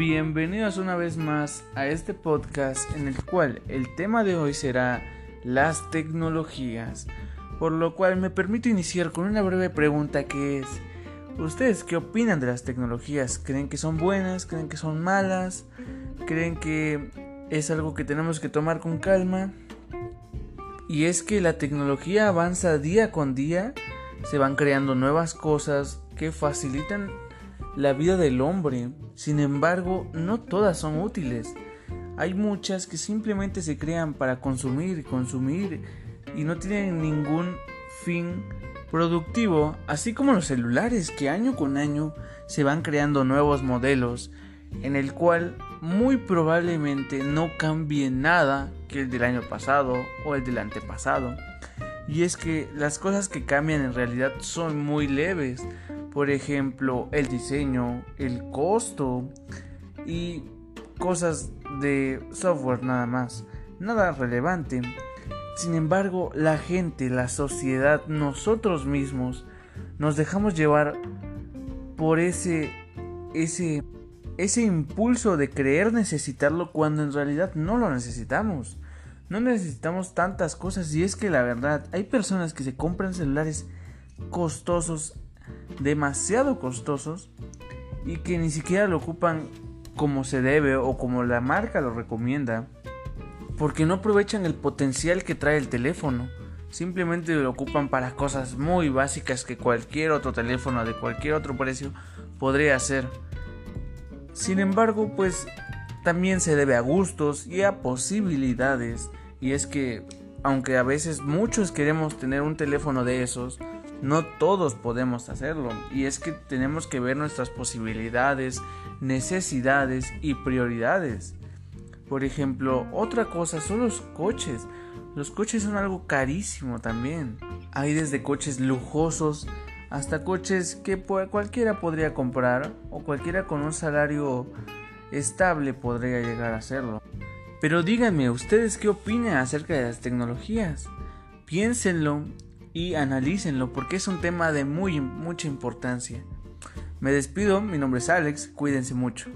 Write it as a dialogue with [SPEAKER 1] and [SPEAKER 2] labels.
[SPEAKER 1] Bienvenidos una vez más a este podcast en el cual el tema de hoy será las tecnologías, por lo cual me permito iniciar con una breve pregunta que es, ¿ustedes qué opinan de las tecnologías? ¿Creen que son buenas? ¿Creen que son malas? ¿Creen que es algo que tenemos que tomar con calma? Y es que la tecnología avanza día con día, se van creando nuevas cosas que facilitan la vida del hombre. Sin embargo, no todas son útiles. Hay muchas que simplemente se crean para consumir y consumir y no tienen ningún fin productivo, así como los celulares que año con año se van creando nuevos modelos en el cual muy probablemente no cambie nada que el del año pasado o el del antepasado. Y es que las cosas que cambian en realidad son muy leves. Por ejemplo, el diseño, el costo y cosas de software nada más. Nada relevante. Sin embargo, la gente, la sociedad, nosotros mismos nos dejamos llevar por ese ese ese impulso de creer necesitarlo cuando en realidad no lo necesitamos. No necesitamos tantas cosas y es que la verdad hay personas que se compran celulares costosos, demasiado costosos y que ni siquiera lo ocupan como se debe o como la marca lo recomienda porque no aprovechan el potencial que trae el teléfono. Simplemente lo ocupan para cosas muy básicas que cualquier otro teléfono de cualquier otro precio podría hacer. Sin embargo, pues también se debe a gustos y a posibilidades. Y es que, aunque a veces muchos queremos tener un teléfono de esos, no todos podemos hacerlo. Y es que tenemos que ver nuestras posibilidades, necesidades y prioridades. Por ejemplo, otra cosa son los coches. Los coches son algo carísimo también. Hay desde coches lujosos hasta coches que cualquiera podría comprar o cualquiera con un salario estable podría llegar a hacerlo. Pero díganme, ¿ustedes qué opinan acerca de las tecnologías? Piénsenlo y analícenlo porque es un tema de muy mucha importancia. Me despido, mi nombre es Alex, cuídense mucho.